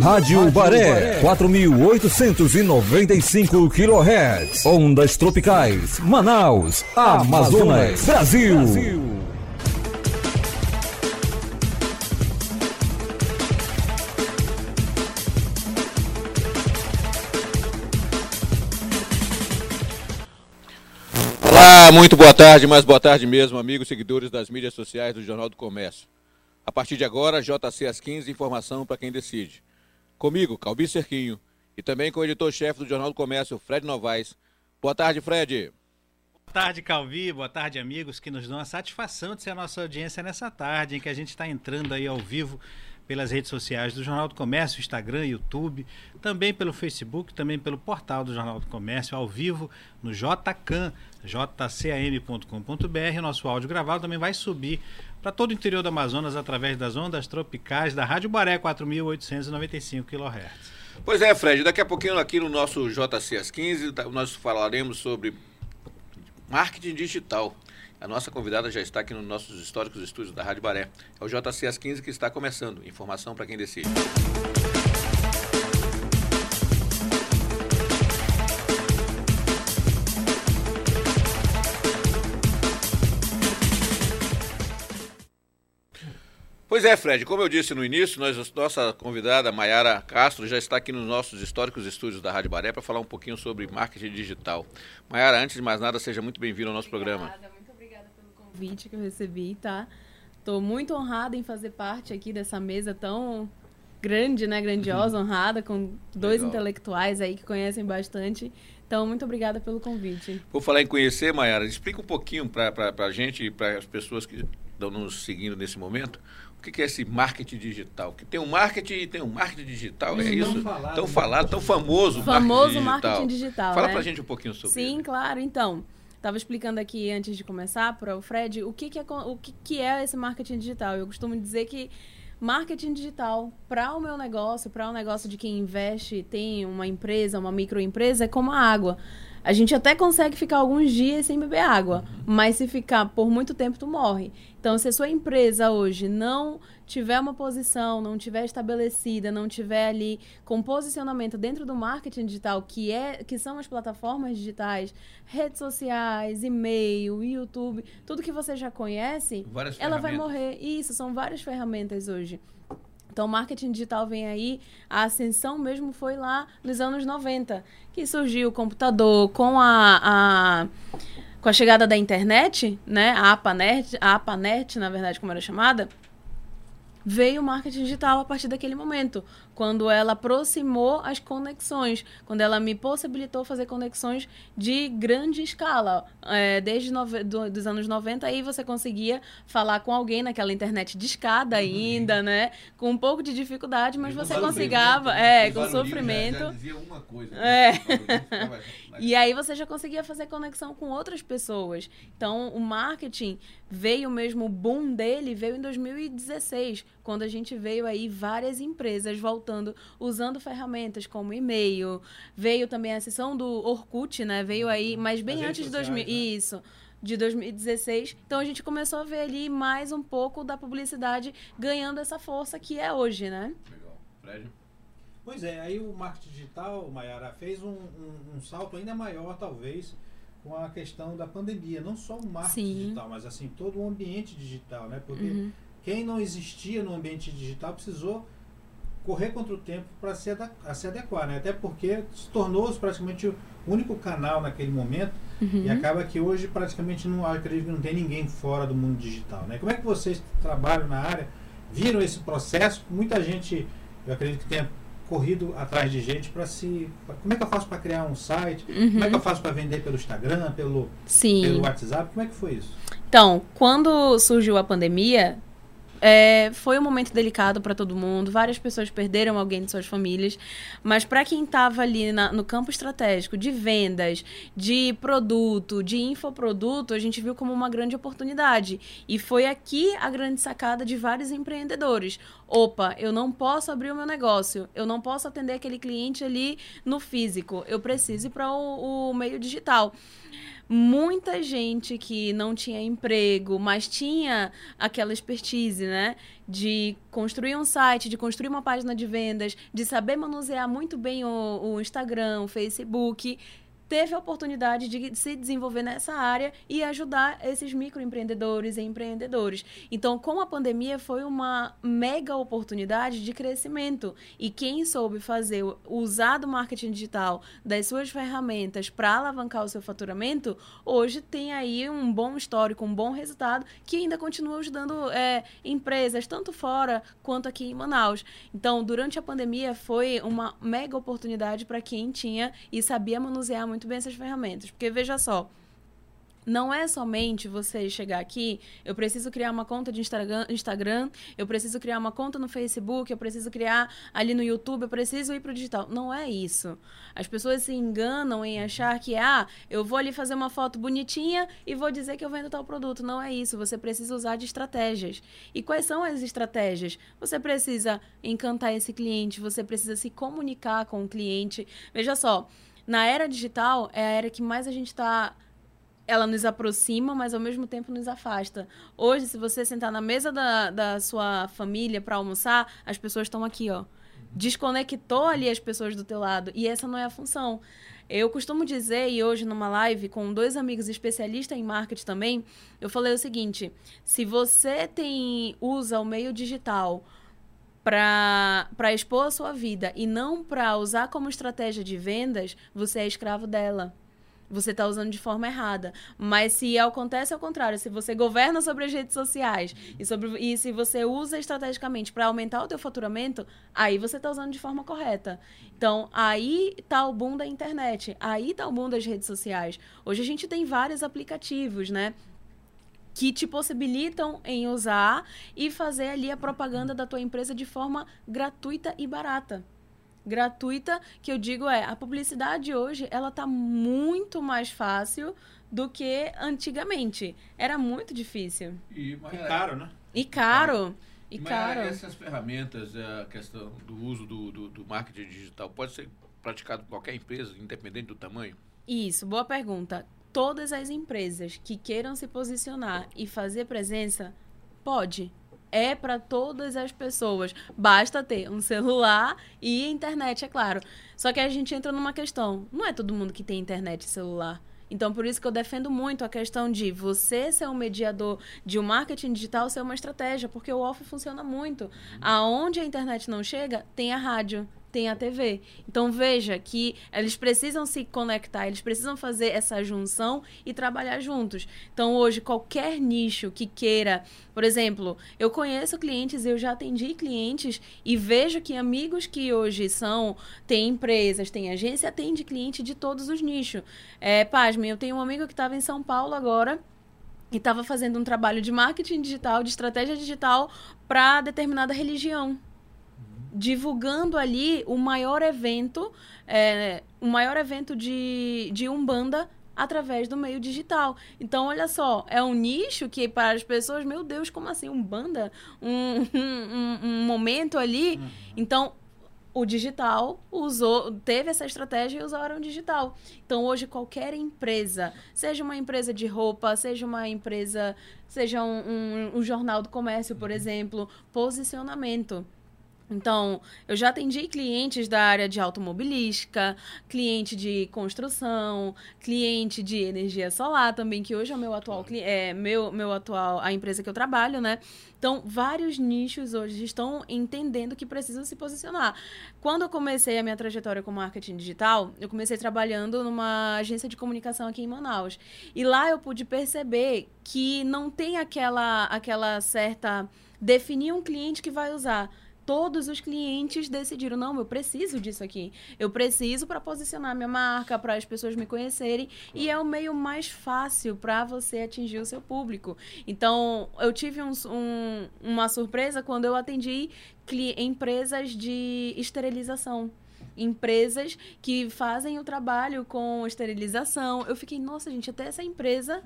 Rádio Baré, 4.895 kHz. Ondas tropicais, Manaus, Amazonas, Brasil. Olá, muito boa tarde, mais boa tarde mesmo, amigos seguidores das mídias sociais do Jornal do Comércio. A partir de agora, JC às 15, informação para quem decide. Comigo, Calbi Cerquinho, e também com o editor-chefe do Jornal do Comércio, Fred Novaes. Boa tarde, Fred. Boa tarde, Calvi. Boa tarde, amigos, que nos dão a satisfação de ser a nossa audiência nessa tarde, em que a gente está entrando aí ao vivo pelas redes sociais do Jornal do Comércio, Instagram, YouTube, também pelo Facebook, também pelo portal do Jornal do Comércio, ao vivo no JCAM, jcam.com.br. Nosso áudio gravado também vai subir para todo o interior do Amazonas através das ondas tropicais da Rádio Baré 4.895 kHz. Pois é, Fred, daqui a pouquinho aqui no nosso JC às 15 tá, nós falaremos sobre marketing digital. A nossa convidada já está aqui nos nossos históricos estúdios da Rádio Baré. É o JC às 15 que está começando. Informação para quem decide. Pois é, Fred, como eu disse no início, nós, nossa convidada Maiara Castro já está aqui nos nossos históricos estúdios da Rádio Baré para falar um pouquinho sobre marketing digital. Maiara, antes de mais nada, seja muito bem-vinda ao nosso obrigada, programa. Muito obrigada pelo convite que eu recebi, tá? Estou muito honrada em fazer parte aqui dessa mesa tão grande, né? Grandiosa, honrada, com dois Legal. intelectuais aí que conhecem bastante. Então, muito obrigada pelo convite. Por falar em conhecer, Maiara, explica um pouquinho para a gente e para as pessoas que estão nos seguindo nesse momento, o que, é esse marketing digital? Que tem um marketing e tem um marketing digital, é Tão isso? falado, tão né? falado, tão famoso. Famoso marketing marketing digital, Fala né? pra gente um pouquinho sobre Sim, ele. claro. Então, estava explicando aqui antes de começar para o Fred o que, que é o que, que é esse marketing digital. Eu costumo dizer que marketing digital para o meu negócio, para o negócio de quem investe, tem uma empresa, uma microempresa, é como a água. A gente até consegue ficar alguns dias sem beber água, mas se ficar por muito tempo, tu morre. Então, se a sua empresa hoje não tiver uma posição, não tiver estabelecida, não tiver ali com posicionamento dentro do marketing digital, que é que são as plataformas digitais, redes sociais, e-mail, YouTube, tudo que você já conhece, Várias ela vai morrer. Isso, são várias ferramentas hoje. Então, marketing digital vem aí, a ascensão mesmo foi lá nos anos 90, que surgiu o computador com a, a- com a chegada da internet, né, a APANET, a APANET, na verdade, como era chamada, veio o marketing digital a partir daquele momento, quando ela aproximou as conexões, quando ela me possibilitou fazer conexões de grande escala. É, desde nove, do, dos anos 90, aí você conseguia falar com alguém naquela internet de escada ainda, né? Com um pouco de dificuldade, mas você conseguia, é, com sofrimento. É. E aí você já conseguia fazer conexão com outras pessoas. Então, o marketing veio mesmo, o boom dele veio em 2016, quando a gente veio aí várias empresas voltando, usando ferramentas como e-mail. Veio também a sessão do Orkut, né? Veio aí, mas bem As antes de redes 2000. sociais, né? Isso. De 2016. Então a gente começou a ver ali mais um pouco da publicidade ganhando essa força que é hoje, né? Legal. Fred? Pois é, aí o marketing digital, Mayara, fez um, um- um salto ainda maior, talvez, com a questão da pandemia. Não só o marketing Sim. digital, mas assim, todo o ambiente digital, né? Porque Uhum. quem não existia no ambiente digital precisou correr contra o tempo para se, se adequar, né? Até porque se tornou praticamente o único canal naquele momento Uhum. e acaba que hoje praticamente não acredito que não tem ninguém fora do mundo digital, né? Como é que vocês trabalham na área, viram esse processo? Muita gente, eu acredito que tenha corrido atrás de gente para se, pra- como é que eu faço para criar um site? Como é que eu faço para vender pelo Instagram, pelo, Uhum. Sim. pelo WhatsApp? Como é que foi isso? Então, quando surgiu a pandemia, é, foi um momento delicado para todo mundo. Várias pessoas perderam alguém de suas famílias. Mas para quem estava ali na- no campo estratégico de vendas, de produto, de infoproduto, a gente viu como uma grande oportunidade. E foi aqui a grande sacada de vários empreendedores. Opa, eu não posso abrir o meu negócio. Eu não posso atender aquele cliente ali no físico. Eu preciso ir para o, o meio digital. Muita gente que não tinha emprego, mas tinha aquela expertise, né? De construir um site, de construir uma página de vendas, de saber manusear muito bem o, o Instagram, o Facebook, teve a oportunidade de se desenvolver nessa área e ajudar esses microempreendedores e empreendedores. Então, com a pandemia, foi uma mega oportunidade de crescimento. E quem soube fazer, usar do marketing digital, das suas ferramentas para alavancar o seu faturamento, hoje tem aí um bom histórico, um bom resultado, que ainda continua ajudando é, empresas, tanto fora quanto aqui em Manaus. Então, durante a pandemia, foi uma mega oportunidade para quem tinha e sabia manusear muito muito bem essas ferramentas. Porque veja só, não é somente você chegar aqui, eu preciso criar uma conta de Instagram, eu preciso criar uma conta no Facebook, eu preciso criar ali no YouTube, eu preciso ir para o digital. Não é isso. As pessoas se enganam em achar que, ah, eu vou ali fazer uma foto bonitinha e vou dizer que eu vendo tal produto. Não é isso. Você precisa usar de estratégias. E quais são as estratégias? Você precisa encantar esse cliente, você precisa se comunicar com o cliente. Veja só, na era digital, é a era que mais a gente está ela nos aproxima, mas ao mesmo tempo nos afasta. Hoje, se você sentar na mesa da, da sua família para almoçar, as pessoas estão aqui, ó. Desconectou ali as pessoas do teu lado. E essa não é a função. Eu costumo dizer, e hoje numa live com dois amigos especialistas em marketing também, eu falei o seguinte: se você tem usa o meio digital para expor a sua vida e não para usar como estratégia de vendas, você é escravo dela. Você está usando de forma errada. Mas se acontece ao contrário, se você governa sobre as redes sociais e, sobre, e se você usa estrategicamente para aumentar o teu faturamento, aí você está usando de forma correta. Então, aí está o boom da internet, aí está o boom das redes sociais. Hoje a gente tem vários aplicativos, né? Que te possibilitam em usar e fazer ali a propaganda da tua empresa de forma gratuita e barata. Gratuita, que eu digo é, a publicidade hoje, ela tá muito mais fácil do que antigamente. Era muito difícil. E, e caro, né? E caro. E Mas caro. essas ferramentas, a questão do uso do, do, do marketing digital, pode ser praticado por qualquer empresa, independente do tamanho? Isso, boa pergunta todas as empresas que queiram se posicionar e fazer presença, pode. É para todas as pessoas. Basta ter um celular e internet, é claro. Só que a gente entra numa questão. Não é todo mundo que tem internet e celular. Então, por isso que eu defendo muito a questão de você ser um mediador de um marketing digital ser uma estratégia, porque o off funciona muito. Aonde a internet não chega, tem a rádio, tem a TV. Então veja que eles precisam se conectar, eles precisam fazer essa junção e trabalhar juntos. Então hoje qualquer nicho que queira, por exemplo, eu conheço clientes, eu já atendi clientes e vejo que amigos que hoje são, têm empresas, têm agência, atende cliente de todos os nichos. É, pasme, eu tenho um amigo que estava em São Paulo agora, e estava fazendo um trabalho de marketing digital, de estratégia digital para determinada religião divulgando ali o maior evento, é, o maior evento de, de Umbanda através do meio digital. Então, olha só, é um nicho que para as pessoas, meu Deus, como assim, Umbanda? Um, um, um momento ali. Uhum. Então, o digital usou, teve essa estratégia e usaram o digital. Então, hoje, qualquer empresa, seja uma empresa de roupa, seja uma empresa, seja um, um, um jornal do comércio, por uhum. exemplo, posicionamento. Então, eu já atendi clientes da área de automobilística, cliente de construção, cliente de energia solar também, que hoje é meu atual é meu, meu atual a empresa que eu trabalho, né? Então, vários nichos hoje estão entendendo que precisam se posicionar. Quando eu comecei a minha trajetória com marketing digital, eu comecei trabalhando numa agência de comunicação aqui em Manaus. E lá eu pude perceber que não tem aquela aquela certa definir um cliente que vai usar todos os clientes decidiram, não, eu preciso disso aqui. Eu preciso para posicionar minha marca, para as pessoas me conhecerem. E é o meio mais fácil para você atingir o seu público. Então, eu tive um, um, uma surpresa quando eu atendi empresas de esterilização empresas que fazem o trabalho com esterilização. Eu fiquei, nossa, gente, até essa empresa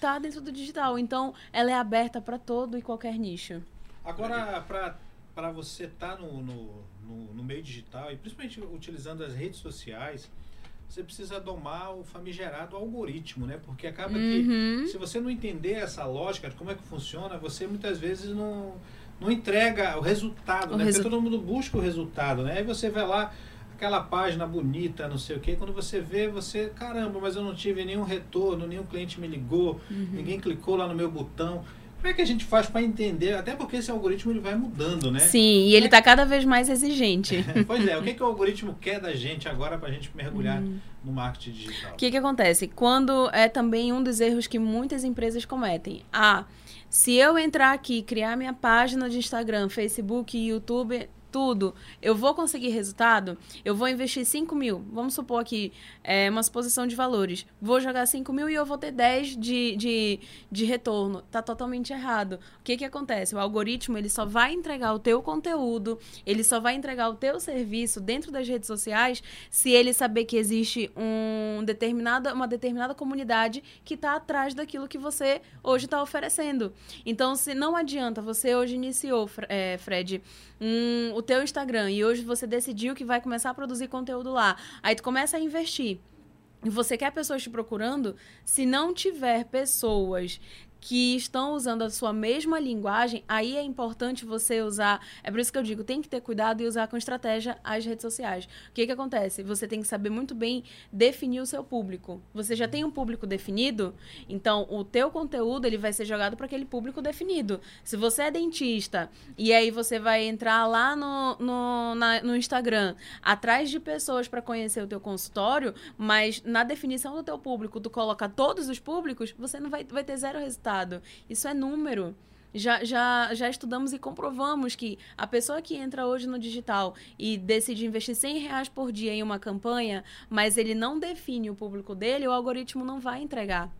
tá dentro do digital. Então, ela é aberta para todo e qualquer nicho. Agora, para para você estar tá no, no, no, no, meio digital e principalmente utilizando as redes sociais, você precisa domar o famigerado algoritmo, né? Porque acaba Uhum. que se você não entender essa lógica de como é que funciona, você muitas vezes não, não entrega o resultado, O né? resu- Porque todo mundo busca o resultado, né? Aí você vai lá, aquela página bonita, não sei o quê, quando você vê, você, caramba, mas eu não tive nenhum retorno, nenhum cliente me ligou, Uhum. ninguém clicou lá no meu botão. Como é que a gente faz para entender? Até porque esse algoritmo ele vai mudando, né? Sim, e ele tá cada vez mais exigente. pois é, o que, que o algoritmo quer da gente agora para a gente mergulhar no marketing digital? O que, que acontece? Quando é também um dos erros que muitas empresas cometem. Ah, se eu entrar aqui, criar minha página de Instagram, Facebook, YouTube, tudo, eu vou conseguir resultado? Eu vou investir 5 mil. Vamos supor aqui, é uma suposição de valores. Vou jogar 5 mil e eu vou ter 10 de, de, de retorno. Tá totalmente errado. O que, que acontece? O algoritmo, ele só vai entregar o teu conteúdo, ele só vai entregar o teu serviço dentro das redes sociais se ele saber que existe um determinada, uma determinada comunidade que está atrás daquilo que você hoje está oferecendo. Então, se não adianta, você hoje iniciou, é, Fred, um, o teu Instagram e hoje você decidiu que vai começar a produzir conteúdo lá. Aí tu começa a investir. E você quer pessoas te procurando, se não tiver pessoas que estão usando a sua mesma linguagem, aí é importante você usar. É por isso que eu digo, tem que ter cuidado e usar com estratégia as redes sociais. O que, que acontece? Você tem que saber muito bem definir o seu público. Você já tem um público definido, então o teu conteúdo ele vai ser jogado para aquele público definido. Se você é dentista e aí você vai entrar lá no, no, na- no Instagram atrás de pessoas para conhecer o teu consultório, mas na definição do teu público tu coloca todos os públicos, você não vai, vai ter zero resultado. Isso é número. Já, já, já estudamos e comprovamos que a pessoa que entra hoje no digital e decide investir 100 reais por dia em uma campanha, mas ele não define o público dele, o algoritmo não vai entregar.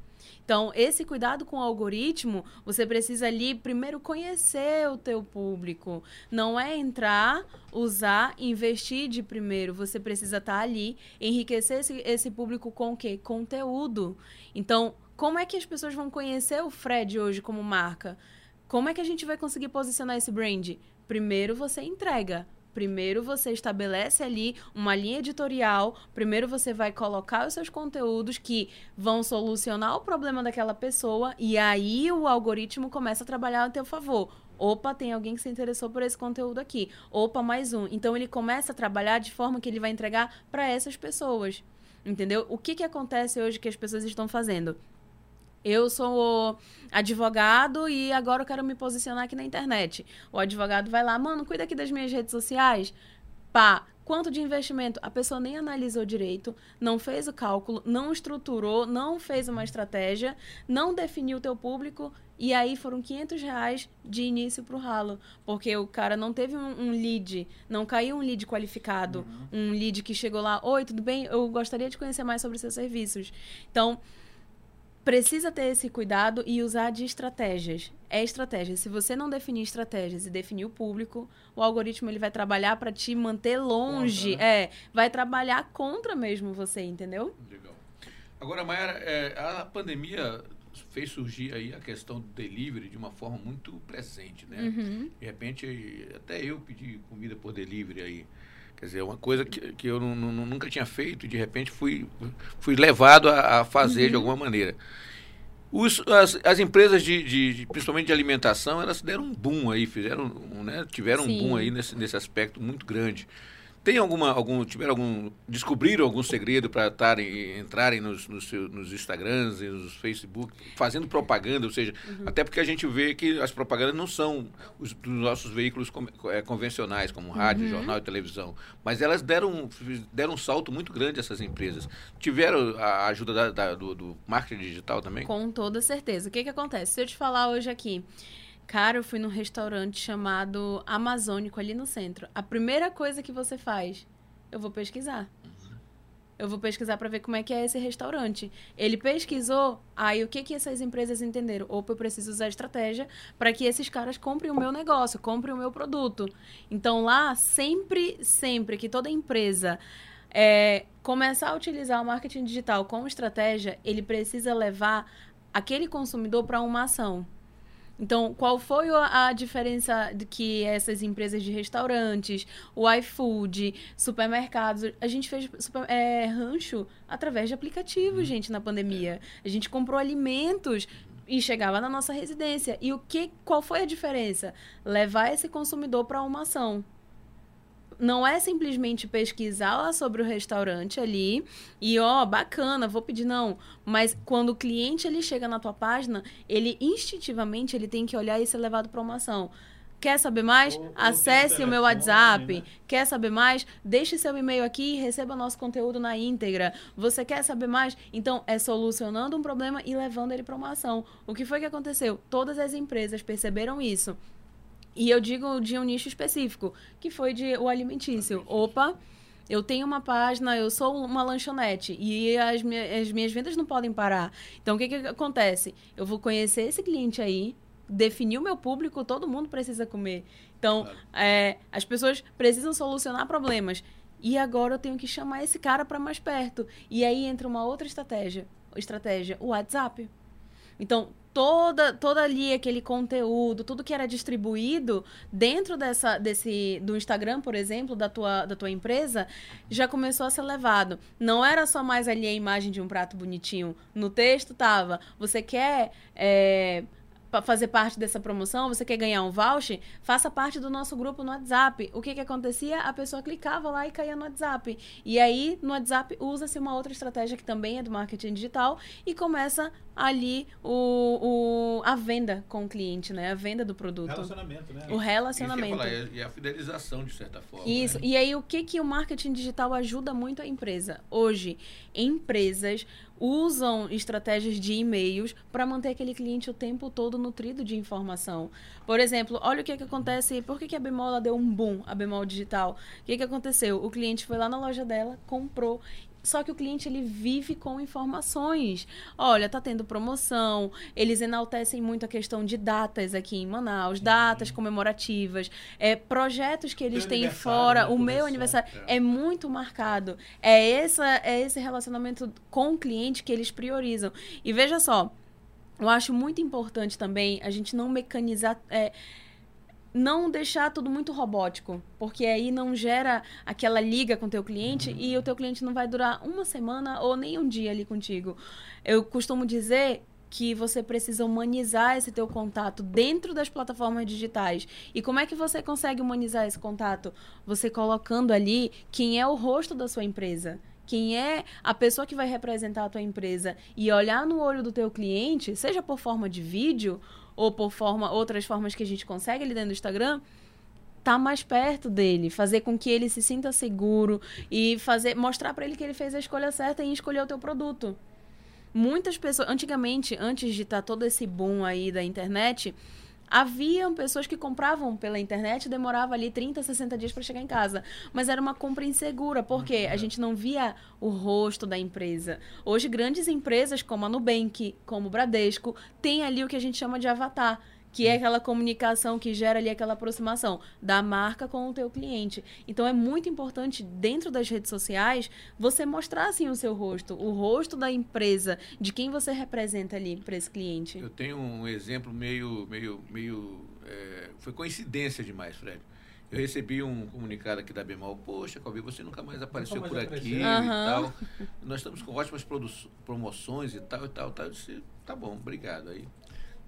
Então, esse cuidado com o algoritmo, você precisa ali primeiro conhecer o teu público. Não é entrar, usar, investir de primeiro. Você precisa estar ali, enriquecer esse, esse público com o quê? Conteúdo. Então, como é que as pessoas vão conhecer o Fred hoje como marca? Como é que a gente vai conseguir posicionar esse brand? Primeiro você entrega. Primeiro você estabelece ali uma linha editorial. Primeiro você vai colocar os seus conteúdos que vão solucionar o problema daquela pessoa. E aí o algoritmo começa a trabalhar a teu favor. Opa, tem alguém que se interessou por esse conteúdo aqui. Opa, mais um. Então ele começa a trabalhar de forma que ele vai entregar para essas pessoas. Entendeu? O que, que acontece hoje que as pessoas estão fazendo? Eu sou advogado e agora eu quero me posicionar aqui na internet. O advogado vai lá, mano, cuida aqui das minhas redes sociais. Pá, quanto de investimento? A pessoa nem analisou direito, não fez o cálculo, não estruturou, não fez uma estratégia, não definiu o teu público e aí foram 500 reais de início pro ralo. Porque o cara não teve um, um lead, não caiu um lead qualificado, um lead que chegou lá, oi, tudo bem? Eu gostaria de conhecer mais sobre seus serviços. Então, precisa ter esse cuidado e usar de estratégias. É estratégia. Se você não definir estratégias e definir o público, o algoritmo ele vai trabalhar para te manter longe. Contra, né? É, vai trabalhar contra mesmo você, entendeu? Legal. Agora, Mayara, é, a pandemia fez surgir aí a questão do delivery de uma forma muito presente, né? Uhum. De repente, até eu pedi comida por delivery aí. Quer dizer, uma coisa que, que eu nu- nu- nunca tinha feito e de repente fui, fui levado a, a fazer Uhum. de alguma maneira. Os, as, as empresas, de, de- de- principalmente de alimentação, elas deram um boom aí, fizeram, um, né, tiveram um Sim. boom aí nesse, nesse aspecto muito grande. Tem alguma, algum, tiveram algum, descobriram algum segredo para entrarem nos, nos, seus- nos Instagrams e nos Facebook, fazendo propaganda, ou seja, até porque a gente vê que as propagandas não são os, dos nossos veículos com- eh, convencionais, como rádio, jornal e televisão, mas elas deram, deram um salto muito grande essas empresas. Tiveram a ajuda da- da- do, do marketing digital também? Com toda certeza. O que que acontece? Se eu te falar hoje aqui, cara, eu fui num restaurante chamado Amazônico ali no centro. A primeira coisa que você faz, eu vou pesquisar. Eu vou pesquisar para ver como é que é esse restaurante. Ele pesquisou, aí o que que essas empresas entenderam? Opa, eu preciso usar estratégia para que esses caras comprem o meu negócio, comprem o meu produto. Então lá, sempre, sempre que toda empresa é, começar a utilizar o marketing digital como estratégia, ele precisa levar aquele consumidor para uma ação. Então, qual foi a, a diferença de que essas empresas de restaurantes, o iFood, supermercados, a gente fez super, é, rancho através de aplicativos, gente, na pandemia. A gente comprou alimentos e chegava na nossa residência. E o que, qual foi a diferença? Levar esse consumidor para uma ação não é simplesmente pesquisar sobre o restaurante ali e ó, bacana, vou pedir não, mas quando o cliente ele chega na tua página, ele instintivamente ele tem que olhar e ser levado para uma ação. Quer saber mais? Ou, Acesse o meu WhatsApp. Né? Quer saber mais? Deixe seu e-mail aqui e receba nosso conteúdo na íntegra. Você quer saber mais? Então, é solucionando um problema e levando ele para uma ação. O que foi que aconteceu? Todas as empresas perceberam isso e eu digo de um nicho específico, que foi de o alimentício. Opa, eu tenho uma página, eu sou uma lanchonete e as, minhas, as minhas vendas não podem parar. Então, o que, que acontece? Eu vou conhecer esse cliente aí, definir o meu público, todo mundo precisa comer. Então, claro. é, as pessoas precisam solucionar problemas. E agora eu tenho que chamar esse cara para mais perto. E aí entra uma outra estratégia, estratégia, o WhatsApp. Então, toda, toda ali aquele conteúdo, tudo que era distribuído dentro dessa, desse, do Instagram, por exemplo, da tua, da tua empresa, já começou a ser levado. Não era só mais ali a imagem de um prato bonitinho. No texto tava, você quer é, fazer parte dessa promoção, você quer ganhar um voucher, faça parte do nosso grupo no WhatsApp. O que que acontecia? A pessoa clicava lá e caía no WhatsApp. E aí, no WhatsApp, usa-se uma outra estratégia que também é do marketing digital e começa ali o, o, a venda com o cliente, né? A venda do produto. Relacionamento, né? O relacionamento. Falar, e a fidelização, de certa forma. Isso. Né? E aí, o que, que o marketing digital ajuda muito a empresa? Hoje, empresas usam estratégias de e-mails para manter aquele cliente o tempo todo nutrido de informação. Por exemplo, olha o que, que acontece, por que, que a Bemol deu um boom, a Bemol Digital? O que, que aconteceu? O cliente foi lá na loja dela, comprou só que o cliente ele vive com informações. Olha, tá tendo promoção. Eles enaltecem muito a questão de datas aqui em Manaus, datas comemorativas, é, projetos que eles têm fora. O meu aniversário é. é muito marcado. É, essa, é esse relacionamento com o cliente que eles priorizam. E veja só, eu acho muito importante também a gente não mecanizar. É, não deixar tudo muito robótico, porque aí não gera aquela liga com o teu cliente uhum. e o teu cliente não vai durar uma semana ou nem um dia ali contigo. Eu costumo dizer que você precisa humanizar esse teu contato dentro das plataformas digitais. E como é que você consegue humanizar esse contato? Você colocando ali quem é o rosto da sua empresa quem é a pessoa que vai representar a tua empresa e olhar no olho do teu cliente, seja por forma de vídeo ou por forma outras formas que a gente consegue ali dentro do Instagram, tá mais perto dele, fazer com que ele se sinta seguro e fazer mostrar para ele que ele fez a escolha certa em escolher o teu produto. Muitas pessoas, antigamente, antes de estar tá todo esse boom aí da internet, Haviam pessoas que compravam pela internet e demorava ali 30, 60 dias para chegar em casa. Mas era uma compra insegura, porque a gente não via o rosto da empresa. Hoje, grandes empresas como a Nubank, como o Bradesco, têm ali o que a gente chama de avatar que é aquela comunicação que gera ali aquela aproximação da marca com o teu cliente. Então é muito importante dentro das redes sociais você mostrar assim o seu rosto, o rosto da empresa, de quem você representa ali para esse cliente. Eu tenho um exemplo meio meio meio é, foi coincidência demais, Fred. Eu recebi um comunicado aqui da Bemol, poxa, Calvi, você nunca mais apareceu nunca mais por aqui uhum. e tal. Nós estamos com ótimas promoções e tal e tal, tal. Eu disse, tá bom, obrigado. Aí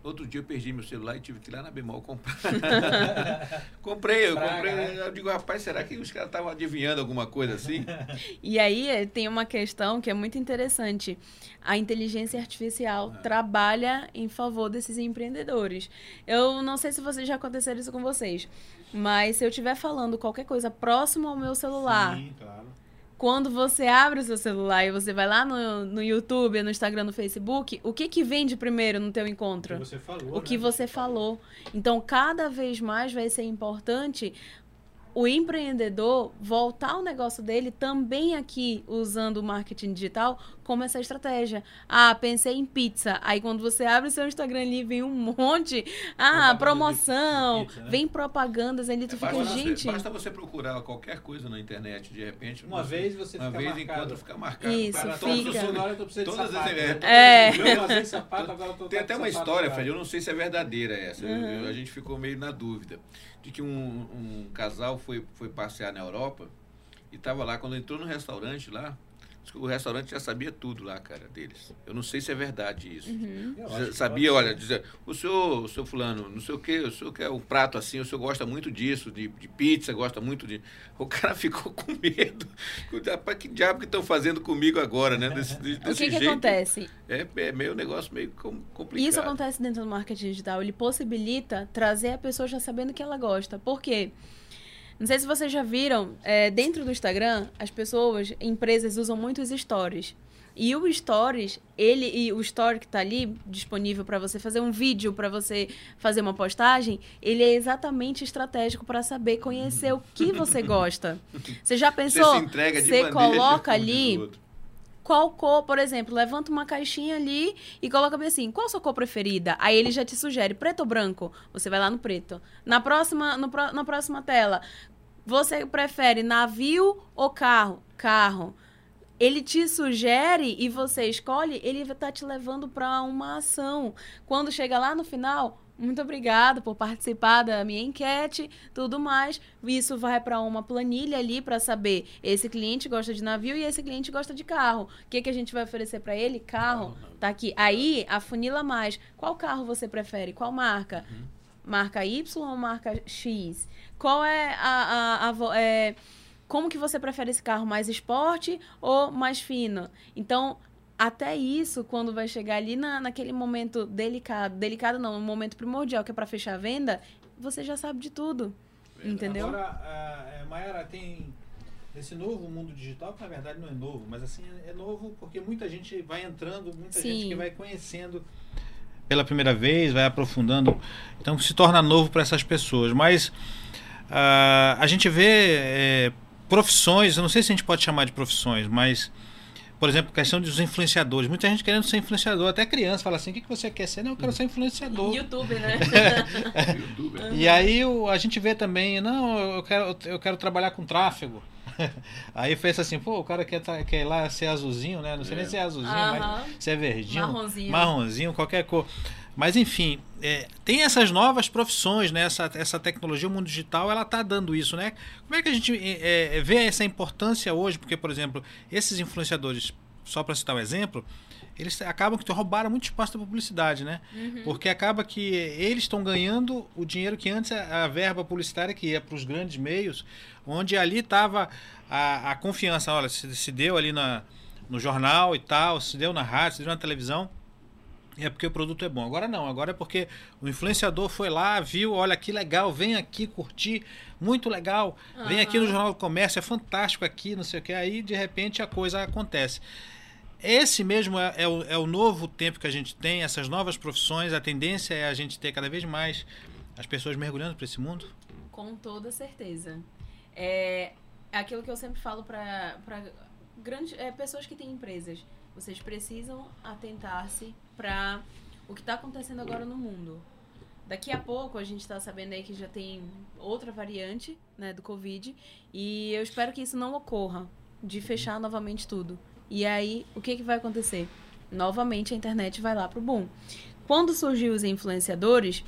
Outro dia eu perdi meu celular e tive que ir lá na Bemol comprar. comprei, eu comprei. Eu digo, rapaz, será que os caras estavam adivinhando alguma coisa assim? E aí eh, tem uma questão que é muito interessante. A inteligência artificial ah. trabalha em favor desses empreendedores. Eu não sei se vocês já aconteceram isso com vocês, mas se eu estiver falando qualquer coisa próximo ao meu celular. Sim, claro quando você abre o seu celular e você vai lá no, no YouTube, no Instagram, no Facebook, o que que vende primeiro no teu encontro? O que você falou. O que né? você falou. Então, cada vez mais vai ser importante o empreendedor voltar o negócio dele também aqui usando o marketing digital como essa estratégia. Ah, pensei em pizza. Aí quando você abre seu Instagram ali, vem um monte. Ah, Propaganda promoção. de pizza, né? Vem propagandas ali, tu É, fica, gente. você, basta você procurar qualquer coisa na internet, de repente. Uma vez você uma fica vez marcado. enquanto fica marcado. Isso, Para todos fica. os- Agora eu tô precisando de Todas as- sapato. é. Eu É. Eu sapato, agora eu tô Tem até uma história. Fred, eu não sei se é verdadeira essa. eu- Uhum. eu- a gente ficou meio na dúvida. De que um, um casal foi, foi passear na Europa e estava lá, quando entrou no restaurante lá, que o restaurante já sabia tudo lá, cara, deles. Eu não sei se é verdade isso. Uhum. Que Sabia, olha, dizer, o senhor, o senhor fulano, não sei o que, o senhor quer um prato assim, o senhor gosta muito disso, de, de pizza, gosta muito de. O cara ficou com medo. Rapaz, que diabo que estão fazendo comigo agora, né? Desse, desse O que, que jeito. acontece? É, é meio negócio meio com- complicado. Isso acontece dentro do marketing digital. Ele possibilita trazer a pessoa já sabendo o que ela gosta. Por quê? Não sei se vocês já viram, é, dentro do Instagram, as pessoas, empresas usam muito os stories. E o stories, ele e o story que tá ali disponível para você fazer um vídeo, para você fazer uma postagem, ele é exatamente estratégico para saber conhecer o que você gosta. Você já Você pensou? se entrega de Você coloca ali. Qual cor, por exemplo, levanta uma caixinha ali e coloca bem assim, qual a sua cor preferida? Aí ele já te sugere preto ou branco? Você vai lá no preto. Na próxima, no na próxima tela, você prefere navio ou carro? Carro. Ele te sugere e você escolhe, ele vai estar te levando para uma ação. Quando chega lá no final, muito obrigado por participar da minha enquete, tudo mais. Isso vai para uma planilha ali para saber esse cliente gosta de navio e esse cliente gosta de carro. O que, que a gente vai oferecer para ele? Carro. Tá aqui. Aí, afunila mais. Qual carro você prefere? Qual marca? Marca Y ou marca X? Qual é a, a, a vo- é, como que você prefere esse carro mais esporte ou mais fino? Então, até isso, quando vai chegar ali na, naquele momento delicado, delicado não, um momento primordial que é para fechar a venda, você já sabe de tudo. Entendeu? Agora, é, Mayara, tem esse novo mundo digital, que na verdade não é novo, mas assim, é novo porque muita gente vai entrando, muita Sim. gente que vai conhecendo pela primeira vez, vai aprofundando. Então se torna novo para essas pessoas. Mas ah, a gente vê é, profissões, eu não sei se a gente pode chamar de profissões, mas. Por exemplo, questão dos influenciadores. Muita gente querendo ser influenciador. Até criança fala assim: o que, que você quer ser? Não, eu quero ser influenciador. YouTube, né? YouTuber. E aí o- a gente vê também, não, eu quero, eu quero trabalhar com tráfego. Aí pensa assim, pô, o cara quer, tra- quer ir lá ser azulzinho, né? Não sei É. nem se é azulzinho, Aham. mas se é verdinho. Marronzinho. Marronzinho, qualquer cor. Mas enfim, é, tem essas novas profissões, né? Essa, essa tecnologia, o mundo digital, ela tá dando isso, né? Como é que a gente é, é, vê essa importância hoje? Porque, por exemplo, esses influenciadores, só para citar um exemplo, eles acabam que roubaram muito espaço da publicidade, né? Porque acaba que eles estão ganhando o dinheiro que antes a, a verba publicitária que ia para os grandes meios, onde ali estava a, a confiança, olha, se, se deu ali na, no jornal e tal, se deu na rádio, se deu na televisão, é porque o produto é bom. Agora não, agora é porque o influenciador foi lá, viu, olha que legal, vem aqui curtir, muito legal, vem aqui no. Jornal do Comércio, é fantástico aqui, não sei o que, aí de repente a coisa acontece. Esse mesmo é, é o, é o novo tempo que a gente tem, essas novas profissões, a tendência é a gente ter cada vez mais as pessoas mergulhando para esse mundo. Com toda certeza. É aquilo que eu sempre falo para grandes é, pessoas que têm empresas. Vocês precisam atentar-se para o que está acontecendo agora no mundo. Daqui a pouco a gente está sabendo aí que já tem outra variante né, do Covid e eu espero que isso não ocorra de fechar novamente tudo. E aí, o que, que vai acontecer? Novamente a internet vai lá pro boom. Quando surgiu os influenciadores,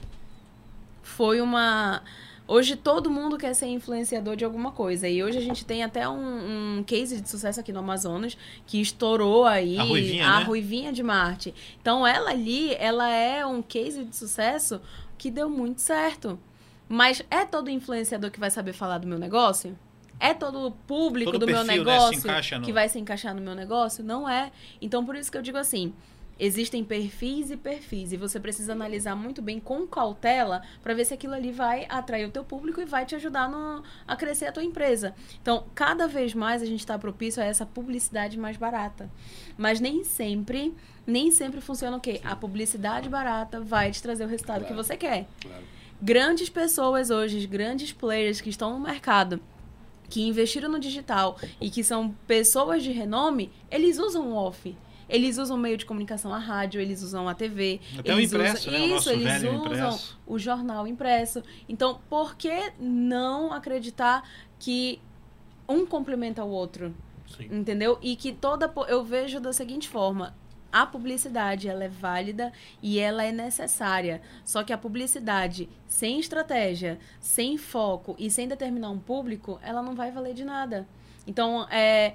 foi uma. Hoje todo mundo quer ser influenciador de alguma coisa. E hoje a gente tem até um, um case de sucesso aqui no Amazonas que estourou aí A Ruivinha, a né? Ruivinha de Marte. Então ela ali, ela é um case de sucesso que deu muito certo. Mas é todo influenciador que vai saber falar do meu negócio? É todo público Todo do meu perfil, né, se negócio encaixa no- que vai se encaixar no meu negócio? Não é. Então por isso que eu digo assim, existem perfis e perfis e você precisa analisar muito bem com cautela para ver se aquilo ali vai atrair o teu público e vai te ajudar no, a crescer a tua empresa. Então, cada vez mais a gente está propício a essa publicidade mais barata. Mas nem sempre, nem sempre funciona o quê? A publicidade barata vai te trazer o resultado que Claro. você quer. Claro. grandes pessoas hoje, grandes players que estão no mercado, que investiram no digital e que são pessoas de renome, eles usam o off. Eles usam o meio de comunicação, a rádio, eles usam a TV. Até o eles impresso, usam... né? O Isso, nosso eles velho usam impresso. o jornal impresso. Então, por que não acreditar que um complementa o outro? Sim. Entendeu? E que toda. Eu vejo da seguinte forma. A publicidade, ela é válida e ela é necessária. Só que a publicidade sem estratégia, sem foco e sem determinar um público, ela não vai valer de nada. Então, é,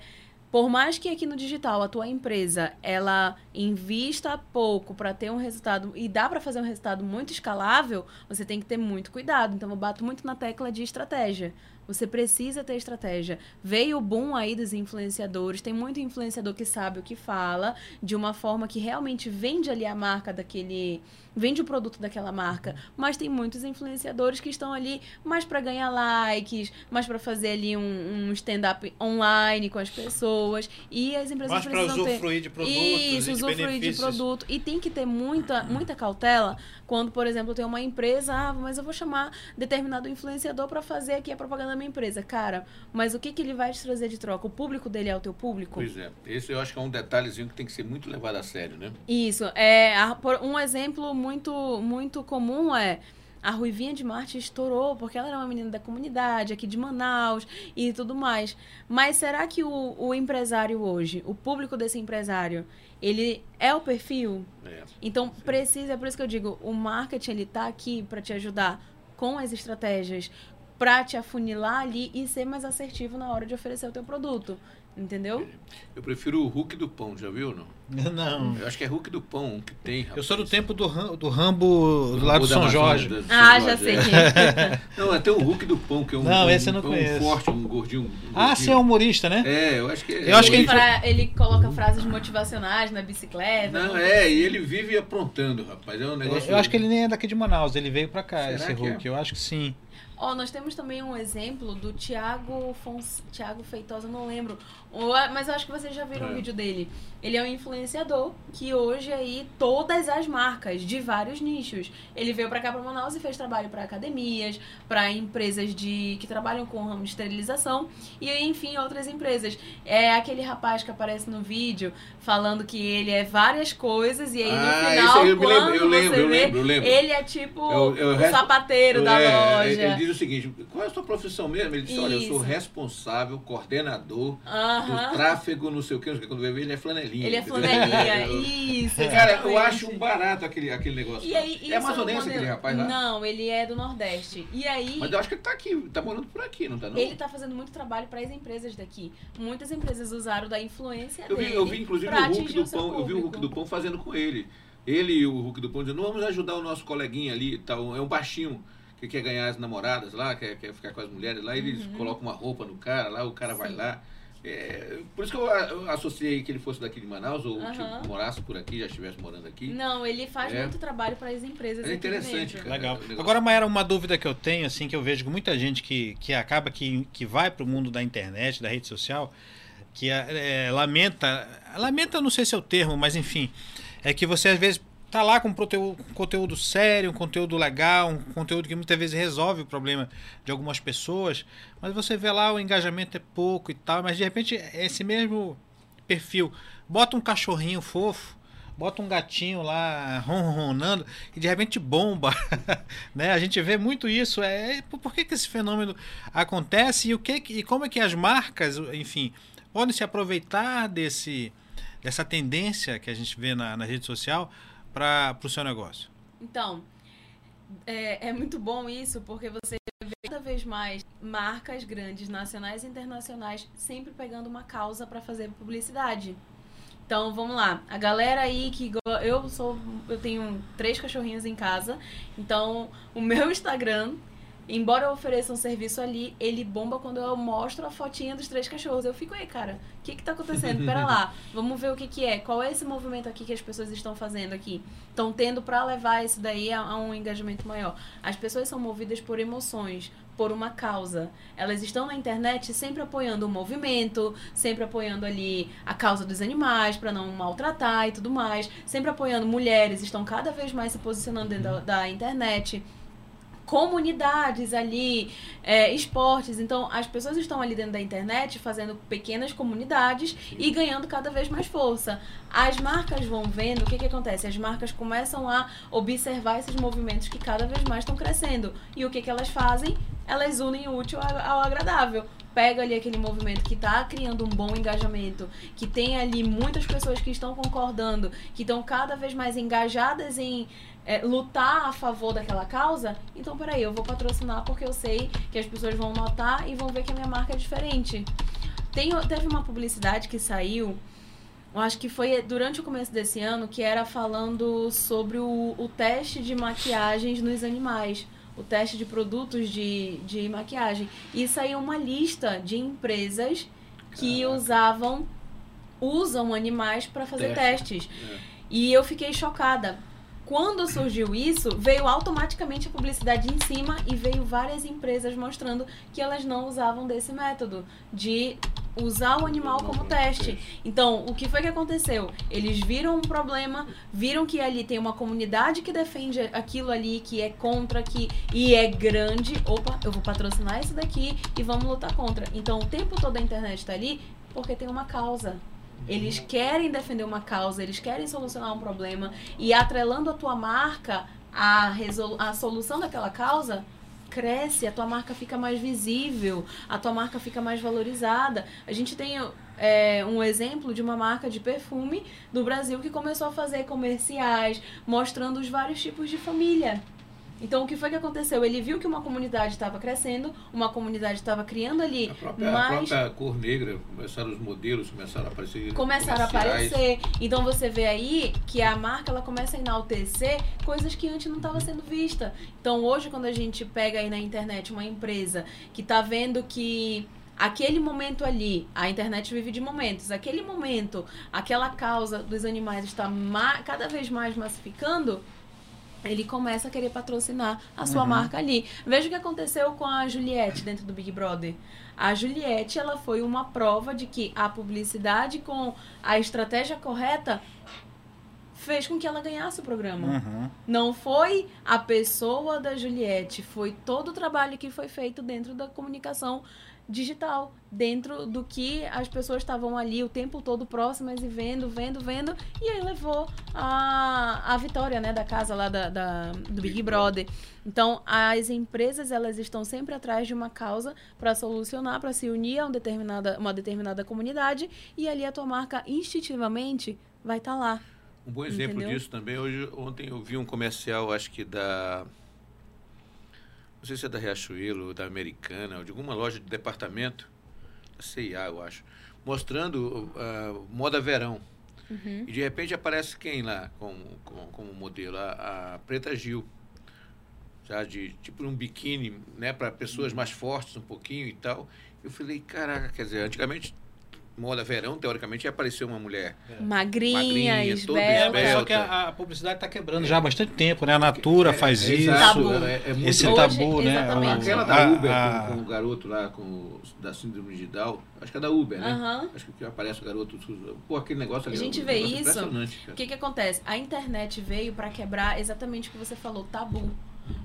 por mais que aqui no digital a tua empresa ela invista pouco para ter um resultado e dá para fazer um resultado muito escalável, você tem que ter muito cuidado. Então eu bato muito na tecla de estratégia. Você precisa ter estratégia. Veio o boom aí dos influenciadores. Tem muito influenciador que sabe o que fala, de uma forma que realmente vende ali a marca daquele. Vende o produto daquela marca. Mas tem muitos influenciadores que estão ali mais para ganhar likes, mais para fazer ali um, um stand-up online com as pessoas. E as empresas Mais precisam ter. usufruir de produtos Isso, e de usufruir de benefícios. produto. E tem que ter muita, muita cautela quando, por exemplo, tem uma empresa, ah, mas eu vou chamar determinado influenciador para fazer aqui a propaganda da minha empresa. Cara, mas o que, que ele vai te trazer de troca? O público dele é o teu público? Pois é. Esse eu acho que é um detalhezinho que tem que ser muito levado a sério, né? Isso. É, um exemplo muito, muito comum é. A Ruivinha de Marte estourou porque ela era uma menina da comunidade, aqui de Manaus e tudo mais. Mas será que o, o empresário hoje, o público desse empresário, ele é o perfil? É. Então precisa, é por isso que eu digo, o marketing ele tá aqui para te ajudar com as estratégias, para te afunilar ali e ser mais assertivo na hora de oferecer o teu produto, entendeu? Eu prefiro o Hulk do Pão, já viu ou não? Não. Eu acho que é Hulk do Pão que tem, rapaz. Eu sou do tempo do, Ram- do Rambo do lado do da São Amazônia, Jorge. do São Ah, Jorge, já sei é. é. Não, é até o Hulk do Pão, que é um, Não, um, esse eu não um conheço. forte, um gordinho. um Ah, gordinho. sim, é humorista, né? É, eu acho que é. Eu acho que ele, ele- fra- ele coloca frases motivacionais na bicicleta. Não, é, e ele vive aprontando, rapaz. É um negócio. Eu acho que ele nem é daqui de Manaus, ele veio pra cá, Será esse que é? Hulk. Eu acho que sim. Ó, nós temos também um exemplo do Thiago Fons... Thiago Feitosa, não lembro. O- Mas eu acho que vocês já viram É. o vídeo dele. Ele é um influenciador que hoje aí todas as marcas de vários nichos. Ele veio pra cá pra Manaus e fez trabalho pra academias, pra empresas de que trabalham com o ramo de esterilização e enfim, outras empresas. É aquele rapaz que aparece no vídeo falando que ele é várias coisas e aí no Ah, final eu quando lembro, eu você lembro, eu vê, lembro, eu lembro. ele é tipo Eu- eu o sapateiro da É, loja. Ele diz o seguinte: qual é a sua profissão mesmo? Ele disse: olha, eu sou Isso. responsável, coordenador. Do tráfego, não sei o que, não sei o que. Quando vai ver, ele é flanelinha. Ele é flanelinha, isso. Cara, eu acho um barato aquele, aquele negócio. E lá. aí, é é amazonense aquele rapaz lá? Não, ele é do Nordeste. E aí, Mas eu acho que ele tá aqui, tá morando por aqui, não tá não? ele tá fazendo muito trabalho para as empresas daqui. Muitas empresas usaram da influência Eu vi, dele. eu vi inclusive o Hulk do Pão, eu vi o Hulk do Pão fazendo com ele. Ele e o Hulk do Pão dizendo, não vamos ajudar o nosso coleguinha ali tal. É um baixinho que quer ganhar as namoradas lá, quer, quer ficar com as mulheres lá, eles Uhum. colocam uma roupa no cara lá, o cara vai Sim. lá. É, por isso que eu, eu associei que ele fosse daqui de Manaus, ou Aham. tipo, morasse por aqui, já estivesse morando aqui. Não, ele faz É. muito trabalho para as empresas É interessante, cara. Legal. Agora, Maera, uma dúvida que eu tenho, assim, que eu vejo com muita gente que, que acaba que, que vai para o mundo da internet, da rede social, que é, é, lamenta, lamenta, não sei se é o termo, mas enfim, é que você às vezes tá lá com conteúdo, conteúdo sério, um conteúdo legal, um conteúdo que muitas vezes resolve o problema de algumas pessoas, mas você vê lá o engajamento é pouco e tal, mas de repente esse mesmo perfil bota um cachorrinho fofo, bota um gatinho lá ronronando e de repente bomba, né? A gente vê muito isso. É por por que, que esse fenômeno acontece e o que- e como é que as marcas, enfim, podem se aproveitar desse dessa tendência que a gente vê na, na rede social para o seu negócio? Então, é, é muito bom isso, porque você vê cada vez mais marcas grandes, nacionais e internacionais, sempre pegando uma causa para fazer publicidade. Então, vamos lá. A galera aí que eu sou, eu tenho três cachorrinhos em casa. Então, o meu Instagram, embora eu ofereça um serviço ali, ele bomba quando eu mostro a fotinha dos três cachorros. Eu fico aí, cara, o que que tá acontecendo? Pera lá, vamos ver o que que é. Qual é esse movimento aqui que as pessoas estão fazendo aqui? Estão tendo para levar isso daí a, a um engajamento maior. As pessoas são movidas por emoções, por uma causa. Elas estão na internet sempre apoiando o movimento, sempre apoiando ali a causa dos animais para não maltratar e tudo mais, sempre apoiando mulheres, estão cada vez mais se posicionando dentro da, da internet. Comunidades ali, é, esportes. Então, as pessoas estão ali dentro da internet fazendo pequenas comunidades e ganhando cada vez mais força. As marcas vão vendo o que, que acontece. As marcas começam a observar esses movimentos que cada vez mais estão crescendo. E o que, que elas fazem? Elas unem o útil ao agradável pega ali aquele movimento que está criando um bom engajamento, que tem ali muitas pessoas que estão concordando, que estão cada vez mais engajadas em é, lutar a favor daquela causa, então peraí, eu vou patrocinar porque eu sei que as pessoas vão notar e vão ver que a minha marca é diferente. Tem, teve uma publicidade que saiu, acho que foi durante o começo desse ano, que era falando sobre o, o teste de maquiagens nos animais. O teste de produtos de, de maquiagem. E saiu uma lista de empresas que Caraca. usavam usam animais para fazer Teste. testes. É. E eu fiquei chocada quando surgiu isso, veio automaticamente a publicidade em cima e veio várias empresas mostrando que elas não usavam desse método de usar o animal como teste. Então, o que foi que aconteceu? Eles viram um problema, viram que ali tem uma comunidade que defende aquilo ali, que é contra que e é grande. Opa, eu vou patrocinar isso daqui e vamos lutar contra. Então, o tempo todo a internet está ali porque tem uma causa. Eles querem defender uma causa, eles querem solucionar um problema e atrelando a tua marca à, a solução daquela causa, cresce, a tua marca fica mais visível, a tua marca fica mais valorizada. A gente tem é, um exemplo de uma marca de perfume do Brasil que começou a fazer comerciais mostrando os vários tipos de família. Então, o que foi que aconteceu? Ele viu que uma comunidade estava crescendo, uma comunidade estava criando ali a própria, mais... A própria cor negra, começaram os modelos, começaram a aparecer Começaram a aparecer. Então, você vê aí que a marca, ela começa a enaltecer coisas que antes não estava sendo vista. Então, hoje, quando a gente pega aí na internet uma empresa que está vendo que aquele momento ali, a internet vive de momentos, aquele momento, aquela causa dos animais está cada vez mais massificando ele começa a querer patrocinar a sua uhum. marca ali. Veja o que aconteceu com a Juliette dentro do Big Brother. A Juliette, ela foi uma prova de que a publicidade com a estratégia correta fez com que ela ganhasse o programa. Uhum. Não foi a pessoa da Juliette, foi todo o trabalho que foi feito dentro da comunicação digital, dentro do que as pessoas estavam ali o tempo todo próximas e vendo, vendo, vendo, e aí levou a, a vitória, né, da casa lá da, da do Big Brother. Então, as empresas, elas estão sempre atrás de uma causa para solucionar, para se unir a uma determinada, uma determinada comunidade, e ali a tua marca, instintivamente, vai estar tá lá. Um bom exemplo entendeu? disso também, hoje, ontem eu vi um comercial, acho que da não sei se é da Riachuelo, da Americana, ou de alguma loja de departamento, da CIA, eu acho, mostrando uh, moda verão. Uhum. E de repente aparece quem lá como, como, como modelo? A, a, Preta Gil. Já de tipo um biquíni, né, para pessoas mais fortes um pouquinho e tal. Eu falei, caraca, quer dizer, antigamente moda verão, teoricamente, ia aparecer uma mulher é. magrinha, magrinha esbelta. Só que a, a publicidade está quebrando já há bastante tempo, né? A Natura é, faz é, isso. Tabu. É, é esse Hoje, tabu, né? Exatamente. Aquela da Uber a, com, com, o garoto lá com, da síndrome de Down, acho que é da Uber, né? Uh -huh. Acho que aparece o garoto. Pô, aquele negócio ali. A gente vê isso. O que, que acontece? A internet veio para quebrar exatamente o que você falou, tabu.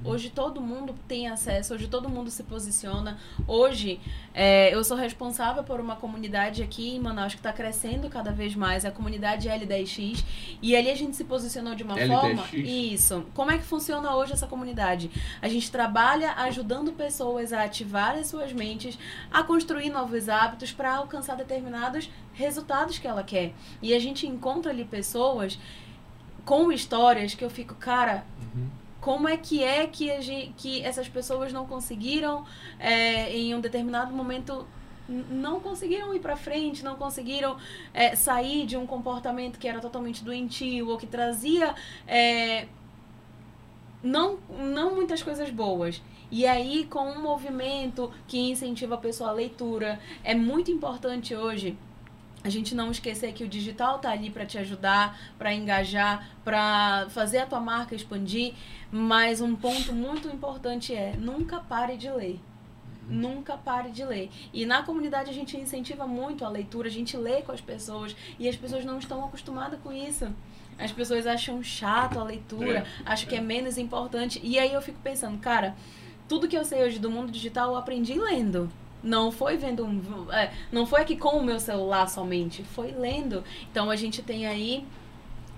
Hoje todo mundo tem acesso, hoje todo mundo se posiciona. Hoje é, eu sou responsável por uma comunidade aqui em Manaus que está crescendo cada vez mais, a comunidade L10X. E ali a gente se posicionou de uma L10X. forma. Isso. Como é que funciona hoje essa comunidade? A gente trabalha ajudando pessoas a ativar as suas mentes, a construir novos hábitos para alcançar determinados resultados que ela quer. E a gente encontra ali pessoas com histórias que eu fico, cara. Uhum como é que é que, a gente, que essas pessoas não conseguiram, é, em um determinado momento, não conseguiram ir para frente, não conseguiram é, sair de um comportamento que era totalmente doentio ou que trazia é, não, não muitas coisas boas. E aí, com um movimento que incentiva a pessoa à leitura, é muito importante hoje a gente não esquecer que o digital tá ali para te ajudar, para engajar, para fazer a tua marca expandir, mas um ponto muito importante é nunca pare de ler. Nunca pare de ler. E na comunidade a gente incentiva muito a leitura, a gente lê com as pessoas e as pessoas não estão acostumadas com isso. As pessoas acham chato a leitura, É, acham que é menos importante. E aí eu fico pensando, cara, tudo que eu sei hoje do mundo digital eu aprendi lendo. Não foi vendo um. é, não foi aqui com o meu celular somente, foi lendo. Então a gente tem aí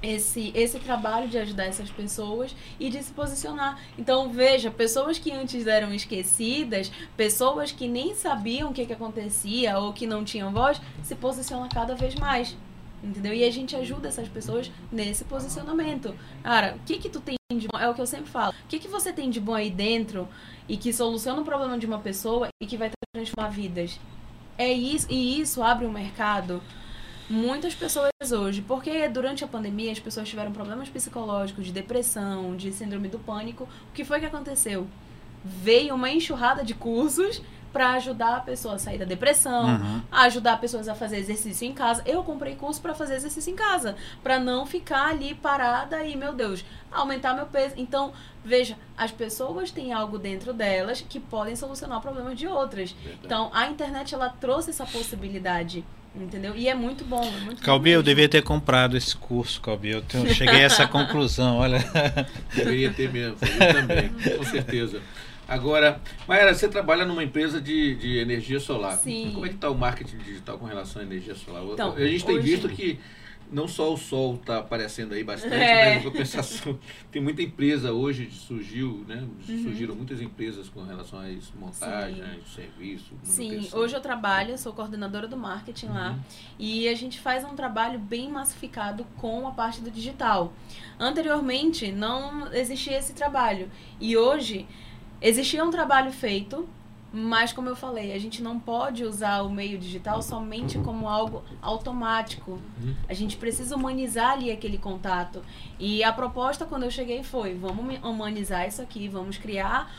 esse, esse trabalho de ajudar essas pessoas e de se posicionar. Então, veja, pessoas que antes eram esquecidas, pessoas que nem sabiam o que, que acontecia ou que não tinham voz, se posicionam cada vez mais. Entendeu? E a gente ajuda essas pessoas nesse posicionamento. Cara, o que que tu tem de bom? É o que eu sempre falo. O que que você tem de bom aí dentro e que soluciona o problema de uma pessoa e que vai transformar vidas? É isso, e isso abre um mercado muitas pessoas hoje, porque durante a pandemia as pessoas tiveram problemas psicológicos, de depressão, de síndrome do pânico. O que foi que aconteceu? Veio uma enxurrada de cursos para ajudar a pessoa a sair da depressão, Uhum. a ajudar pessoas a fazer exercício em casa. Eu comprei curso para fazer exercício em casa, para não ficar ali parada e, meu Deus, aumentar meu peso. Então, veja, as pessoas têm algo dentro delas que podem solucionar o problema de outras. Então, a internet ela trouxe essa possibilidade, entendeu? E é muito bom, é muito Calbi, bom eu devia ter comprado esse curso, Calbi. Eu tenho- cheguei a essa conclusão, olha. Deveria ter mesmo, eu também, com certeza. Agora, Maera, você trabalha numa empresa de, de energia solar. Sim. Como é que está o marketing digital com relação à energia solar? Então, a gente tem hoje- visto que não só o sol está aparecendo aí bastante, É. mas em compensação, tem muita empresa hoje surgiu, né? Uhum. Surgiram muitas empresas com relação a isso, montagem, serviço, Sim, hoje eu trabalho, sou coordenadora do marketing lá Uhum. e a gente faz um trabalho bem massificado com a parte do digital. Anteriormente não existia esse trabalho e hoje existia um trabalho feito, mas como eu falei, a gente não pode usar o meio digital somente como algo automático. Uhum. A gente precisa humanizar ali aquele contato. E a proposta quando eu cheguei foi: vamos humanizar isso aqui, vamos criar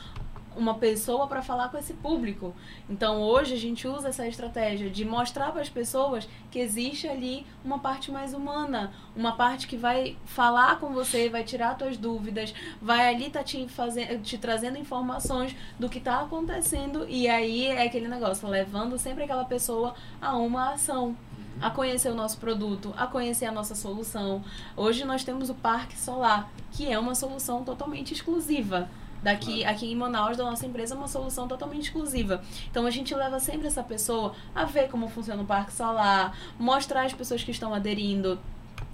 uma pessoa para falar com esse público. Então hoje a gente usa essa estratégia de mostrar para as pessoas que existe ali uma parte mais humana, uma parte que vai falar com você, vai tirar suas dúvidas, vai ali tá te fazendo, te trazendo informações do que está acontecendo e aí é aquele negócio, levando sempre aquela pessoa a uma ação a conhecer o nosso produto, a conhecer a nossa solução. Hoje nós temos o Parque Solar, que é uma solução totalmente exclusiva. Daqui, aqui em Manaus, da nossa empresa, é uma solução totalmente exclusiva. Então a gente leva sempre essa pessoa a ver como funciona o Parque Solar, mostrar as pessoas que estão aderindo.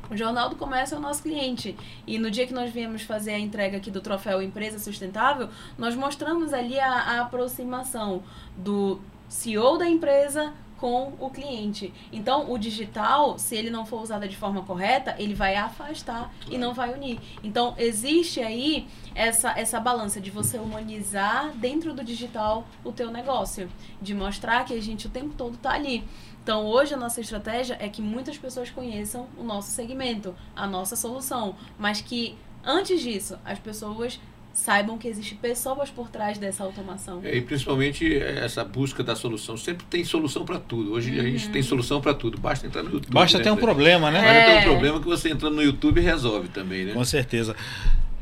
O Jornal do Comércio é o nosso cliente. E no dia que nós viemos fazer a entrega aqui do troféu Empresa Sustentável, nós mostramos ali a, a aproximação do CEO da empresa com o cliente. Então, o digital, se ele não for usado de forma correta, ele vai afastar e não vai unir. Então, existe aí essa, essa balança de você humanizar dentro do digital o teu negócio, de mostrar que a gente o tempo todo está ali. Então, hoje a nossa estratégia é que muitas pessoas conheçam o nosso segmento, a nossa solução, mas que antes disso, as pessoas saibam que existem pessoas por trás dessa automação. É, e principalmente essa busca da solução. Sempre tem solução para tudo. Hoje a Uhum. gente tem solução para tudo. Basta entrar no YouTube. Basta né? ter um problema, né? Basta ter É. um problema que você entrando no YouTube resolve também, né? Com certeza.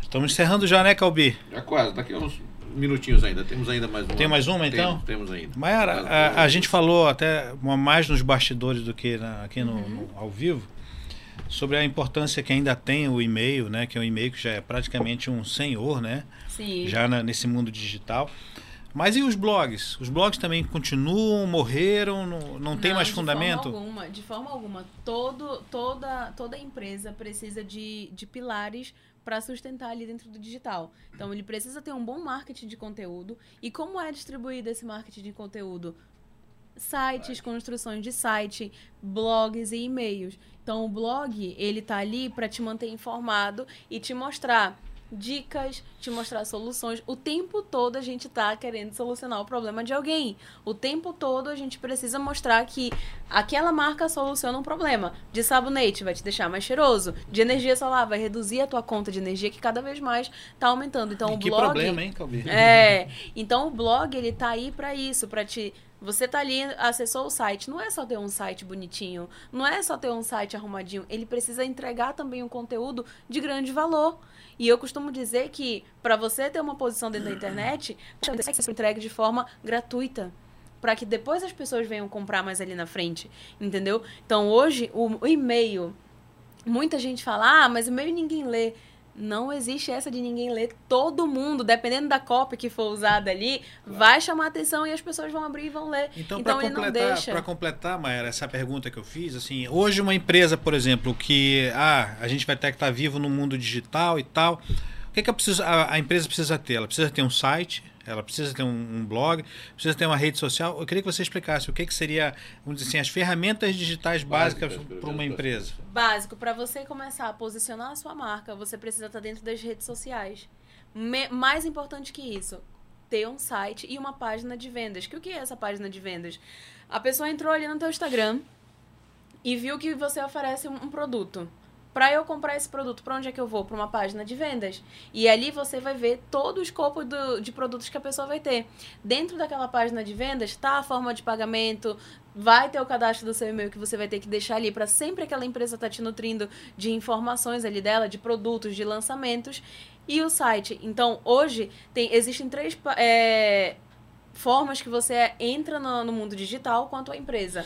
Estamos encerrando já, né, Calbi? Já quase, daqui a uns minutinhos ainda. Temos ainda mais uma. Tem mais uma, então? Temos, temos ainda. Mayara, a, a gente falou até mais nos bastidores do que na- aqui no, no- ao vivo sobre a importância que ainda tem o e-mail, né? Que é um e-mail que já é praticamente um senhor, né? Sim. Já na- nesse mundo digital. Mas e os blogs? Os blogs também continuam, morreram, não, não tem mais de fundamento? Forma alguma, de forma alguma. Todo, toda, toda empresa precisa de, de pilares para sustentar ali dentro do digital. Então, ele precisa ter um bom marketing de conteúdo. E como é distribuído esse marketing de conteúdo? Sites, construções de site, blogs e e-mails. Então, o blog, ele tá ali para te manter informado e te mostrar dicas, te mostrar soluções. O tempo todo a gente tá querendo solucionar o problema de alguém. O tempo todo a gente precisa mostrar que aquela marca soluciona um problema. De sabonete vai te deixar mais cheiroso, de energia solar vai reduzir a tua conta de energia que cada vez mais tá aumentando. Então E o que blog problema, hein, Calbi? é, então o blog ele tá aí para isso, para te Você tá ali, acessou o site, não é só ter um site bonitinho, não é só ter um site arrumadinho, ele precisa entregar também um conteúdo de grande valor. E eu costumo dizer que para você ter uma posição dentro da internet, você que entregue de forma gratuita para que depois as pessoas venham comprar mais ali na frente, entendeu? Então hoje o, e-mail, muita gente fala, ah, mas e-mail ninguém lê. Não existe essa de ninguém ler. Todo mundo, dependendo da cópia que for usada ali, claro. vai chamar atenção e as pessoas vão abrir e vão ler. Então, então para completar, para completar, Maera, essa pergunta que eu fiz, assim, hoje uma empresa, por exemplo, que ah, a gente vai ter que estar tá vivo no mundo digital e tal, o que, que a, precisa, a, a empresa precisa ter? Ela precisa ter um site, ela precisa ter um, um, blog, precisa ter uma rede social. Eu queria que você explicasse o que, que seria, vamos dizer assim, as ferramentas digitais básicas para uma empresa. Básico, para você começar a posicionar a sua marca, você precisa estar dentro das redes sociais. Me, mais importante que isso, ter um site e uma página de vendas. Que o que é essa página de vendas? A pessoa entrou ali no teu Instagram e viu que você oferece um produto para eu comprar esse produto, para onde é que eu vou? Para uma página de vendas. E ali você vai ver todo o escopo do, de produtos que a pessoa vai ter. Dentro daquela página de vendas está a forma de pagamento, vai ter o cadastro do seu e-mail que você vai ter que deixar ali para sempre aquela empresa estar tá te nutrindo de informações ali dela, de produtos, de lançamentos. E o site. Então, hoje, tem, existem três é, formas que você entra no, no mundo digital quanto a empresa.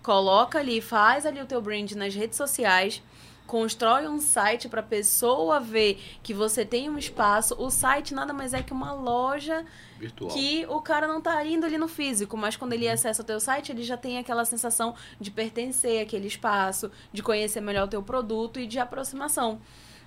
Coloca ali, faz ali o teu brand nas redes sociais constrói um site para a pessoa ver que você tem um espaço. O site nada mais é que uma loja Virtual. que o cara não está indo ali no físico, mas quando ele uhum. acessa o teu site, ele já tem aquela sensação de pertencer àquele espaço, de conhecer melhor o teu produto e de aproximação.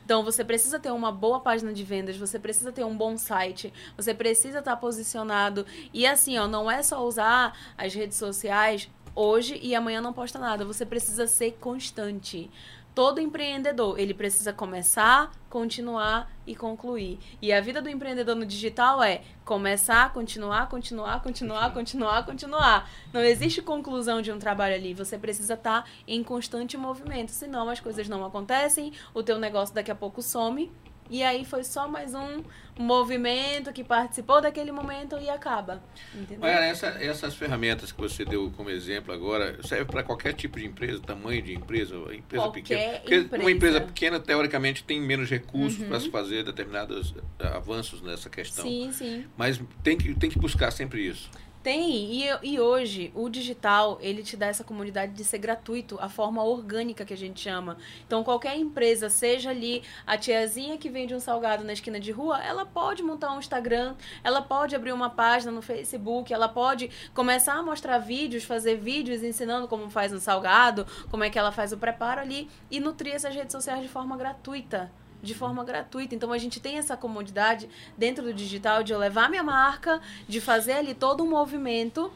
Então, você precisa ter uma boa página de vendas, você precisa ter um bom site, você precisa estar tá posicionado. E assim, ó, não é só usar as redes sociais hoje e amanhã não posta nada. Você precisa ser constante todo empreendedor, ele precisa começar, continuar e concluir. E a vida do empreendedor no digital é começar, continuar, continuar, continuar, continuar, continuar. Não existe conclusão de um trabalho ali. Você precisa estar tá em constante movimento, senão as coisas não acontecem, o teu negócio daqui a pouco some e aí foi só mais um movimento que participou daquele momento e acaba. Entendeu? Olha, essa, essas ferramentas que você deu como exemplo agora, serve para qualquer tipo de empresa, tamanho de empresa, empresa qualquer pequena. Porque empresa. uma empresa pequena, teoricamente, tem menos recursos uhum. para se fazer determinados eh, avanços nessa questão. Sim, sim. Mas tem que, tem que buscar sempre isso. Tem, e, e hoje o digital, ele te dá essa comunidade de ser gratuito, a forma orgânica que a gente chama. Então, qualquer empresa, seja ali a tiazinha que vende um salgado na esquina de rua, ela pode montar um Instagram, ela pode abrir uma página no Facebook, ela pode começar a mostrar vídeos, fazer vídeos ensinando como faz um salgado, como é que ela faz o preparo ali e nutrir essas redes sociais de forma gratuita de forma gratuita. Então a gente tem essa comodidade dentro do digital de eu levar minha marca, de fazer ali todo um movimento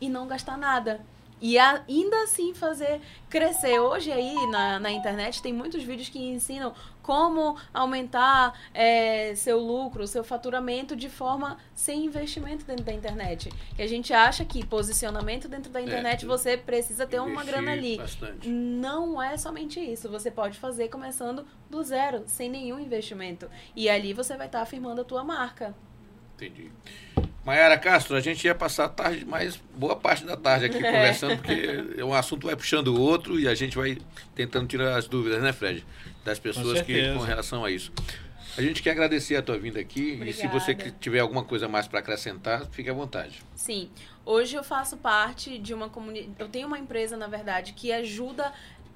e não gastar nada. E ainda assim fazer crescer. Hoje aí na, na internet tem muitos vídeos que ensinam como aumentar é, seu lucro, seu faturamento de forma sem investimento dentro da internet. Que a gente acha que posicionamento dentro da é, internet é, você precisa ter uma grana ali. Bastante. Não é somente isso. Você pode fazer começando do zero, sem nenhum investimento. E ali você vai estar tá afirmando a tua marca. Entendi. Maiara Castro, a gente ia passar a tarde, mais boa parte da tarde aqui é. conversando, porque um assunto vai puxando o outro e a gente vai tentando tirar as dúvidas, né, Fred? Das pessoas com que com relação a isso. A gente quer agradecer a tua vinda aqui Obrigada. e se você tiver alguma coisa mais para acrescentar, fique à vontade. Sim. Hoje eu faço parte de uma comunidade. Eu tenho uma empresa, na verdade, que ajuda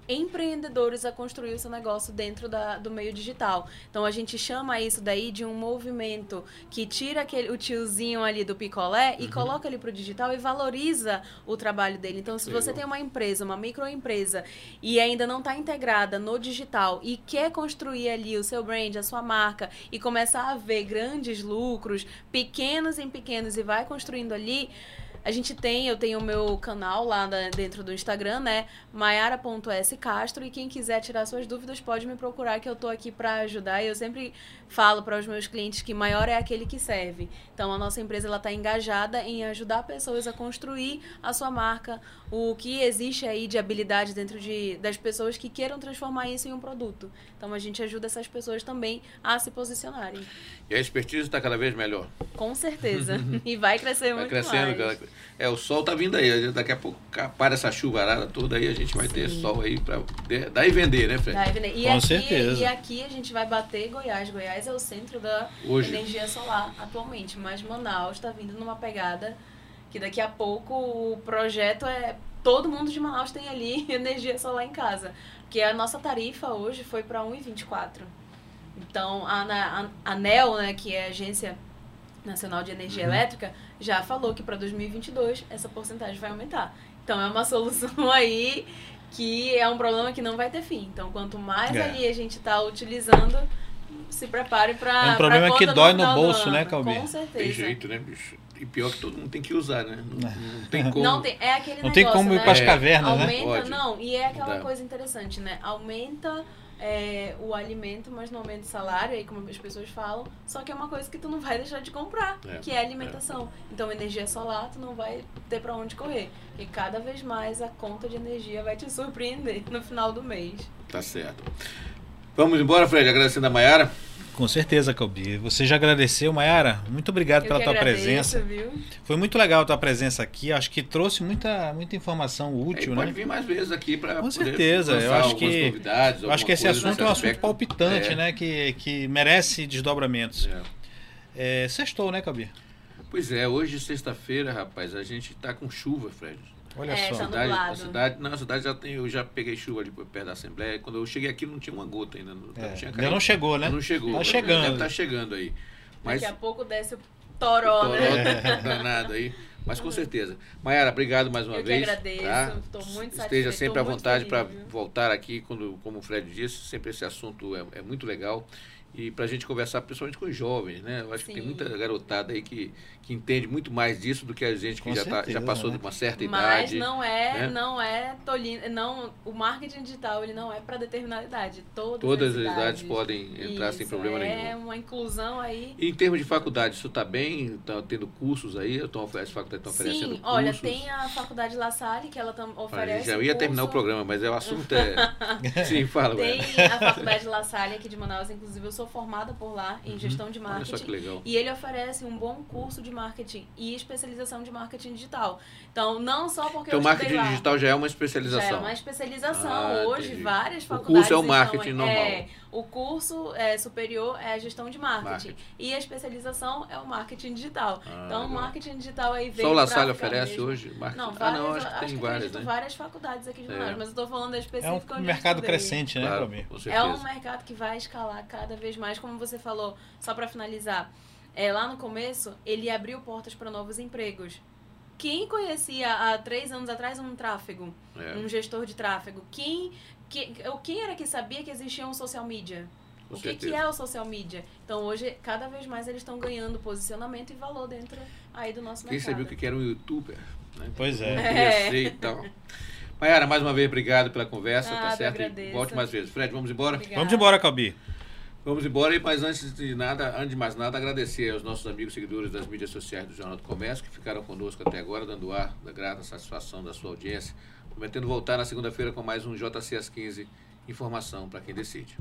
empreendedores a construir o seu negócio dentro da, do meio digital. Então a gente chama isso daí de um movimento que tira aquele, o tiozinho ali do picolé e uhum. coloca ele para o digital e valoriza o trabalho dele. Então se você tem uma empresa, uma microempresa e ainda não está integrada no digital e quer construir ali o seu brand, a sua marca e começar a ver grandes lucros, pequenos em pequenos e vai construindo ali, a gente tem, eu tenho o meu canal lá dentro do Instagram, né? maiara.scastro e quem quiser tirar suas dúvidas pode me procurar que eu tô aqui para ajudar. E eu sempre falo para os meus clientes que maior é aquele que serve. Então a nossa empresa ela tá engajada em ajudar pessoas a construir a sua marca, o que existe aí de habilidade dentro de, das pessoas que queiram transformar isso em um produto. Então a gente ajuda essas pessoas também a se posicionarem. E a expertise está cada vez melhor. Com certeza. e vai crescer vai muito crescendo, mais. É, o sol tá vindo aí. Daqui a pouco para essa chuvarada toda aí, a gente vai ter sol aí para daí vender, né, Fred? Daí vender. E Com aqui, certeza. E aqui a gente vai bater Goiás. Goiás é o centro da Hoje. energia solar atualmente, mas Manaus está vindo numa pegada que daqui a pouco o projeto é todo mundo de Manaus tem ali energia solar em casa, porque a nossa tarifa hoje foi para 1,24. Então a, a ANEL, né, que é a agência Nacional de Energia Uhum. Elétrica, já falou que para 2022 essa porcentagem vai aumentar. Então é uma solução aí que é um problema que não vai ter fim. Então quanto mais É. ali a gente está utilizando, se prepare para É um problema que dói no bolso, né, Calbi? Com certeza. Tem jeito, né, bicho? E pior que todo mundo tem que usar, né? Não, não tem como. Não tem, é aquele Não tem negócio, como ir né? para as É, cavernas, né? Aumenta, Pode. não, e é aquela Dá. coisa interessante, né? Aumenta é, o alimento, mas não aumenta o salário, aí como as pessoas falam, só que é uma coisa que tu não vai deixar de comprar, É, que é alimentação. Então energia solar tu não vai ter pra onde correr. E cada vez mais a conta de energia vai te surpreender no final do mês. Tá certo. Vamos embora, Fred, agradecendo a Maiara. Com certeza, Calbi. Você já agradeceu, Mayara? Muito obrigado Eu pela que tua agradeço, presença. viu? Foi muito legal a tua presença aqui. Acho que trouxe muita, muita informação útil, pode né? vir mais vezes aqui para Com certeza, eu acho que- Eu acho que esse assunto é um nesse assunto aspecto. palpitante, É, né? Que, que merece desdobramentos. é. É, sextou, né, Calbi? Pois é, hoje, sexta-feira, rapaz, a gente tá com chuva, Fred. Olha É, só. tá cidade, nublado. a cidade, não, a cidade já tem, eu já peguei chuva ali perto da Assembleia. Quando eu cheguei aqui não tinha uma gota ainda. Não, É, tinha ainda não chegou, né? Não chegou. Tá chegando. Deve tá chegando aí. Mas Daqui a pouco desce o toró, toró né? danado aí. Mas com certeza. Mayara, obrigado mais uma Eu que vez. agradeço, tá? tô muito Esteja satisfeita, sempre à muito vontade para voltar aqui, quando, como o Fred disse, sempre esse assunto é, é muito legal. E para a gente conversar principalmente com os jovens, né? Eu acho que tem Sim. muita garotada aí que, que entende muito mais disso do que a gente que Com já, tá- já certeza, passou né? de uma certa Mas idade. não é, né? não é tolino, não, o marketing digital ele não é para determinada idade. Todas, Todas as as idades idades podem entrar sem Isso, problema é nenhum. uma inclusão aí. E em termos de faculdade, isso está bem? Está tendo cursos aí? Estão, as faculdades estão oferecendo Sim, cursos? olha, tem a faculdade La Salle que ela tam, Olha, oferece. já um ia terminar o curso- programa, mas é, o assunto é. Sim, fala, Tem a faculdade La Salle aqui de Manaus, inclusive eu sou formada por lá em gestão de Uhum. Olha marketing. só que legal. E ele oferece um bom curso de marketing e especialização de marketing digital. Então, não só porque Então, eu marketing lá, digital já é uma Já especialização. é uma especialização. Ah, Hoje, entendi. várias O faculdades. curso é o estão marketing em- normal. É, o curso é, superior é a gestão de marketing. Marketing. E a especialização é o marketing digital. Ah, então, o marketing digital aí veio Só o La Salle oferece mesmo. hoje? Marketing? Não, ah, várias, não, acho que tem várias, né? várias faculdades aqui de É. Manaus, mas eu tô falando da É específica um mercado crescente, né, Claro, É um mercado que vai escalar cada vez mais, como você falou, só para finalizar. É, lá no começo, ele abriu portas para novos empregos. Quem conhecia há três anos atrás um tráfego, É. um gestor de tráfego? Quem, que, quem era que sabia que existia um social media? Com o que, que é o social media? Então hoje, cada vez mais eles estão ganhando posicionamento e valor dentro aí do nosso Quem mercado. sabia o que era um youtuber? Né? Pois é. É. ser e tal. Mayara, mais uma vez, obrigado pela conversa, Ah, tá certo? Agradeço. Volte mais vezes. Fred, vamos embora? Obrigada. Vamos embora, Calbi. Vamos embora, mas antes de nada, antes de mais nada, agradecer aos nossos amigos seguidores das mídias sociais do Jornal do Comércio que ficaram conosco até agora, dando ar da grata satisfação da sua audiência, prometendo voltar na segunda-feira com mais um JC às 15, informação para quem decide.